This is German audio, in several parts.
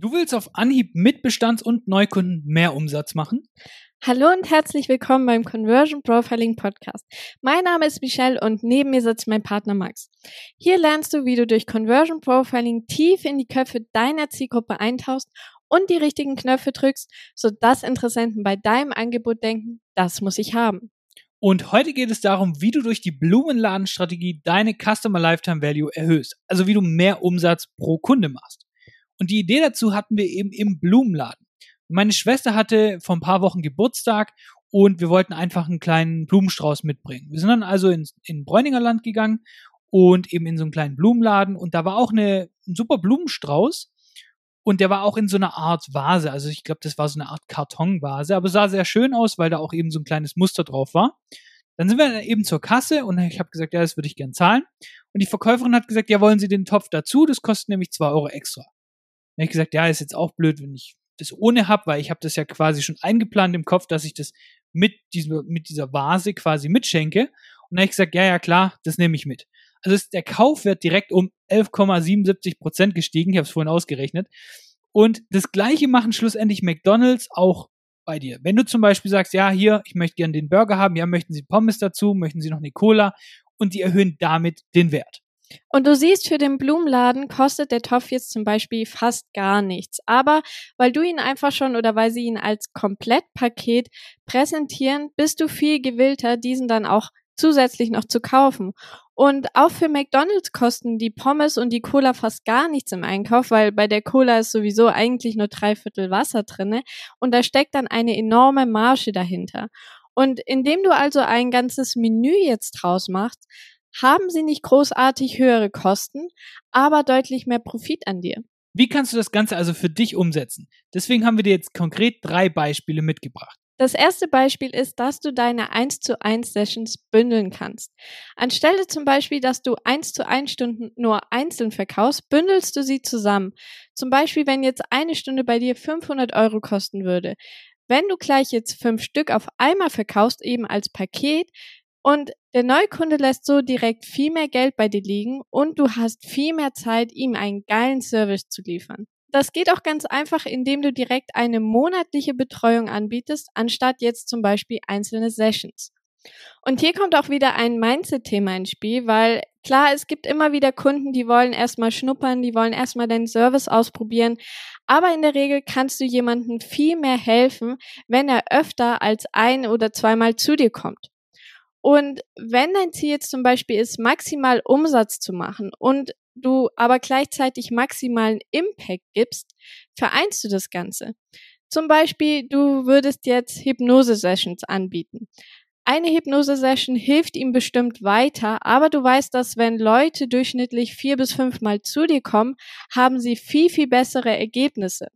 Du willst auf Anhieb mit Bestands- und Neukunden mehr Umsatz machen? Hallo und herzlich willkommen beim Conversion Profiling Podcast. Mein Name ist Michelle und neben mir sitzt mein Partner Max. Hier lernst du, wie du durch Conversion Profiling tief in die Köpfe deiner Zielgruppe eintauchst und die richtigen Knöpfe drückst, sodass Interessenten bei deinem Angebot denken, das muss ich haben. Und heute geht es darum, wie du durch die Blumenladenstrategie deine Customer Lifetime Value erhöhst. Also wie du mehr Umsatz pro Kunde machst. Und die Idee dazu hatten wir eben im Blumenladen. Meine Schwester hatte vor ein paar Wochen Geburtstag und wir wollten einfach einen kleinen Blumenstrauß mitbringen. Wir sind dann also in, in Bräuninger Land gegangen und eben in so einen kleinen Blumenladen und da war auch eine, ein super Blumenstrauß und der war auch in so einer Art Vase. Also ich glaube, das war so eine Art Kartonvase, aber sah sehr schön aus, weil da auch eben so ein kleines Muster drauf war. Dann sind wir eben zur Kasse und ich habe gesagt, ja, das würde ich gern zahlen. Und die Verkäuferin hat gesagt, ja, wollen Sie den Topf dazu? Das kostet nämlich zwei Euro extra. Dann habe ich gesagt, ja, ist jetzt auch blöd, wenn ich das ohne hab, weil ich habe das ja quasi schon eingeplant im Kopf, dass ich das mit, diesem, mit dieser Vase quasi mitschenke. Und dann habe ich gesagt, ja, ja, klar, das nehme ich mit. Also ist der Kaufwert direkt um 11,77 Prozent gestiegen. Ich habe es vorhin ausgerechnet. Und das gleiche machen schlussendlich McDonald's auch bei dir. Wenn du zum Beispiel sagst, ja, hier, ich möchte gerne den Burger haben, ja, möchten Sie Pommes dazu, möchten Sie noch eine Cola und die erhöhen damit den Wert. Und du siehst, für den Blumenladen kostet der Topf jetzt zum Beispiel fast gar nichts. Aber weil du ihn einfach schon oder weil sie ihn als Komplettpaket präsentieren, bist du viel gewillter, diesen dann auch zusätzlich noch zu kaufen. Und auch für McDonald's kosten die Pommes und die Cola fast gar nichts im Einkauf, weil bei der Cola ist sowieso eigentlich nur drei Viertel Wasser drinne und da steckt dann eine enorme Marge dahinter. Und indem du also ein ganzes Menü jetzt draus machst, haben sie nicht großartig höhere Kosten, aber deutlich mehr Profit an dir. Wie kannst du das Ganze also für dich umsetzen? Deswegen haben wir dir jetzt konkret drei Beispiele mitgebracht. Das erste Beispiel ist, dass du deine 1 zu 1 Sessions bündeln kannst. Anstelle zum Beispiel, dass du 1 zu 1 Stunden nur einzeln verkaufst, bündelst du sie zusammen. Zum Beispiel, wenn jetzt eine Stunde bei dir 500 Euro kosten würde. Wenn du gleich jetzt fünf Stück auf einmal verkaufst, eben als Paket, und der Neukunde lässt so direkt viel mehr Geld bei dir liegen und du hast viel mehr Zeit, ihm einen geilen Service zu liefern. Das geht auch ganz einfach, indem du direkt eine monatliche Betreuung anbietest, anstatt jetzt zum Beispiel einzelne Sessions. Und hier kommt auch wieder ein Mindset-Thema ins Spiel, weil klar, es gibt immer wieder Kunden, die wollen erstmal schnuppern, die wollen erstmal deinen Service ausprobieren, aber in der Regel kannst du jemandem viel mehr helfen, wenn er öfter als ein oder zweimal zu dir kommt. Und wenn dein Ziel jetzt zum Beispiel ist, maximal Umsatz zu machen und du aber gleichzeitig maximalen Impact gibst, vereinst du das Ganze. Zum Beispiel, du würdest jetzt Hypnose-Sessions anbieten. Eine Hypnose-Session hilft ihm bestimmt weiter, aber du weißt, dass wenn Leute durchschnittlich vier bis fünfmal zu dir kommen, haben sie viel, viel bessere Ergebnisse.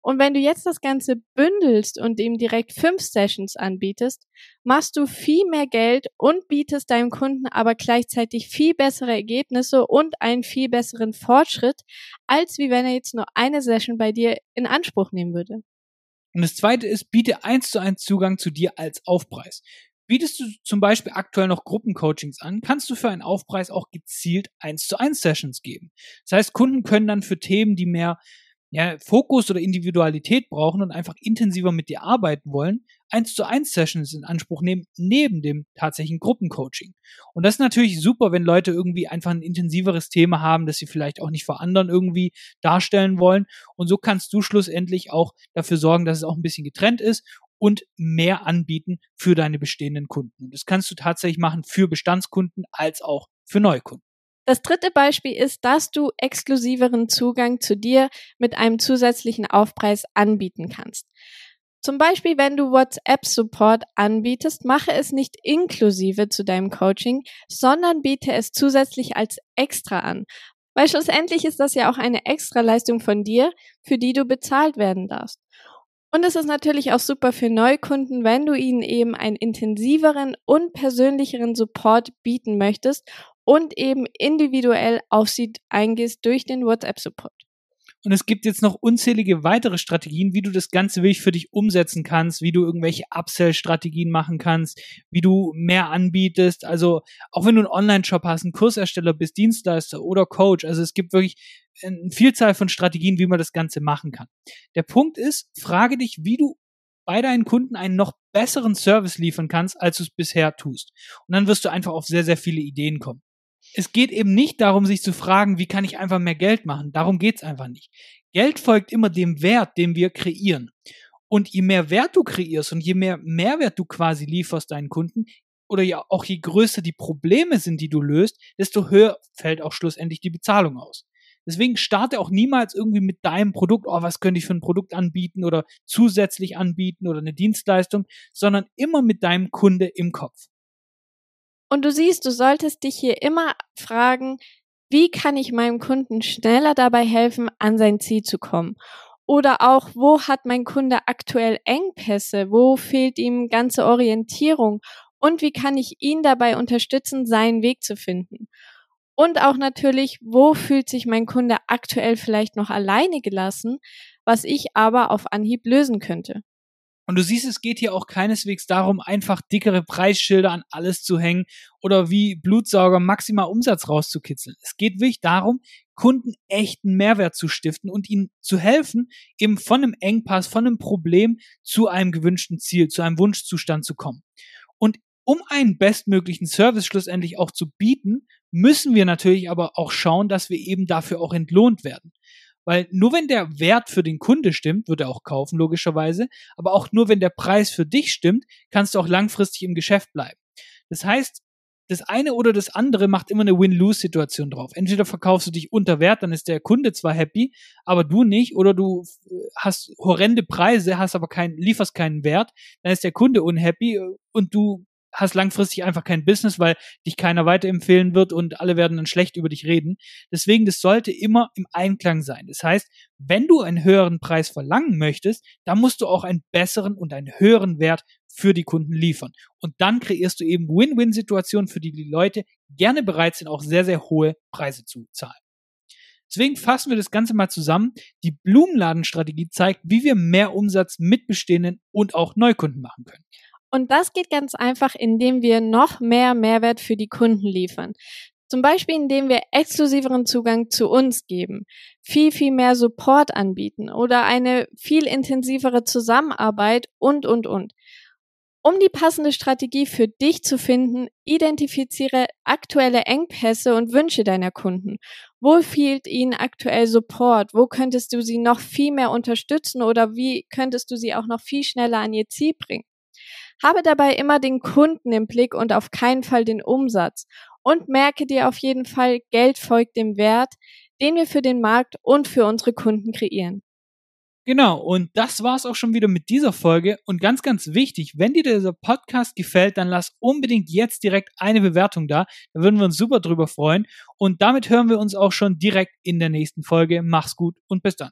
Und wenn du jetzt das Ganze bündelst und ihm direkt fünf Sessions anbietest, machst du viel mehr Geld und bietest deinem Kunden aber gleichzeitig viel bessere Ergebnisse und einen viel besseren Fortschritt, als wie wenn er jetzt nur eine Session bei dir in Anspruch nehmen würde. Und das zweite ist, biete eins zu eins Zugang zu dir als Aufpreis. Bietest du zum Beispiel aktuell noch Gruppencoachings an, kannst du für einen Aufpreis auch gezielt eins zu eins Sessions geben. Das heißt, Kunden können dann für Themen, die mehr ja, Fokus oder Individualität brauchen und einfach intensiver mit dir arbeiten wollen, eins zu eins Sessions in Anspruch nehmen, neben dem tatsächlichen Gruppencoaching. Und das ist natürlich super, wenn Leute irgendwie einfach ein intensiveres Thema haben, das sie vielleicht auch nicht vor anderen irgendwie darstellen wollen. Und so kannst du schlussendlich auch dafür sorgen, dass es auch ein bisschen getrennt ist und mehr anbieten für deine bestehenden Kunden. Und das kannst du tatsächlich machen für Bestandskunden als auch für Neukunden. Das dritte Beispiel ist, dass du exklusiveren Zugang zu dir mit einem zusätzlichen Aufpreis anbieten kannst. Zum Beispiel, wenn du WhatsApp-Support anbietest, mache es nicht inklusive zu deinem Coaching, sondern biete es zusätzlich als extra an. Weil schlussendlich ist das ja auch eine Extraleistung von dir, für die du bezahlt werden darfst. Und es ist natürlich auch super für Neukunden, wenn du ihnen eben einen intensiveren und persönlicheren Support bieten möchtest und eben individuell auf sie eingehst durch den WhatsApp-Support. Und es gibt jetzt noch unzählige weitere Strategien, wie du das Ganze wirklich für dich umsetzen kannst, wie du irgendwelche Upsell-Strategien machen kannst, wie du mehr anbietest. Also auch wenn du einen Online-Shop hast, einen Kursersteller bist, Dienstleister oder Coach. Also es gibt wirklich eine Vielzahl von Strategien, wie man das Ganze machen kann. Der Punkt ist, frage dich, wie du bei deinen Kunden einen noch besseren Service liefern kannst, als du es bisher tust. Und dann wirst du einfach auf sehr, sehr viele Ideen kommen es geht eben nicht darum, sich zu fragen, wie kann ich einfach mehr Geld machen. Darum geht's einfach nicht. Geld folgt immer dem Wert, den wir kreieren. Und je mehr Wert du kreierst und je mehr Mehrwert du quasi lieferst deinen Kunden, oder ja auch je größer die Probleme sind, die du löst, desto höher fällt auch schlussendlich die Bezahlung aus. Deswegen starte auch niemals irgendwie mit deinem Produkt, oh, was könnte ich für ein Produkt anbieten oder zusätzlich anbieten oder eine Dienstleistung, sondern immer mit deinem Kunde im Kopf. Und du siehst, du solltest dich hier immer fragen, wie kann ich meinem Kunden schneller dabei helfen, an sein Ziel zu kommen? Oder auch, wo hat mein Kunde aktuell Engpässe? Wo fehlt ihm ganze Orientierung? Und wie kann ich ihn dabei unterstützen, seinen Weg zu finden? Und auch natürlich, wo fühlt sich mein Kunde aktuell vielleicht noch alleine gelassen, was ich aber auf Anhieb lösen könnte? Und du siehst, es geht hier auch keineswegs darum, einfach dickere Preisschilder an alles zu hängen oder wie Blutsauger maximal Umsatz rauszukitzeln. Es geht wirklich darum, Kunden echten Mehrwert zu stiften und ihnen zu helfen, eben von einem Engpass, von einem Problem zu einem gewünschten Ziel, zu einem Wunschzustand zu kommen. Und um einen bestmöglichen Service schlussendlich auch zu bieten, müssen wir natürlich aber auch schauen, dass wir eben dafür auch entlohnt werden. Weil nur wenn der Wert für den Kunde stimmt, wird er auch kaufen, logischerweise. Aber auch nur wenn der Preis für dich stimmt, kannst du auch langfristig im Geschäft bleiben. Das heißt, das eine oder das andere macht immer eine Win-Lose-Situation drauf. Entweder verkaufst du dich unter Wert, dann ist der Kunde zwar happy, aber du nicht, oder du äh, hast horrende Preise, hast aber kein, lieferst keinen Wert, dann ist der Kunde unhappy äh, und du hast langfristig einfach kein Business, weil dich keiner weiterempfehlen wird und alle werden dann schlecht über dich reden. Deswegen, das sollte immer im Einklang sein. Das heißt, wenn du einen höheren Preis verlangen möchtest, dann musst du auch einen besseren und einen höheren Wert für die Kunden liefern. Und dann kreierst du eben Win-Win-Situationen, für die die Leute gerne bereit sind, auch sehr, sehr hohe Preise zu zahlen. Deswegen fassen wir das Ganze mal zusammen. Die Blumenladenstrategie zeigt, wie wir mehr Umsatz mit bestehenden und auch Neukunden machen können. Und das geht ganz einfach, indem wir noch mehr Mehrwert für die Kunden liefern. Zum Beispiel, indem wir exklusiveren Zugang zu uns geben, viel, viel mehr Support anbieten oder eine viel intensivere Zusammenarbeit und, und, und. Um die passende Strategie für dich zu finden, identifiziere aktuelle Engpässe und Wünsche deiner Kunden. Wo fehlt ihnen aktuell Support? Wo könntest du sie noch viel mehr unterstützen oder wie könntest du sie auch noch viel schneller an ihr Ziel bringen? Habe dabei immer den Kunden im Blick und auf keinen Fall den Umsatz. Und merke dir auf jeden Fall, Geld folgt dem Wert, den wir für den Markt und für unsere Kunden kreieren. Genau, und das war's auch schon wieder mit dieser Folge. Und ganz, ganz wichtig, wenn dir dieser Podcast gefällt, dann lass unbedingt jetzt direkt eine Bewertung da. Da würden wir uns super drüber freuen. Und damit hören wir uns auch schon direkt in der nächsten Folge. Mach's gut und bis dann.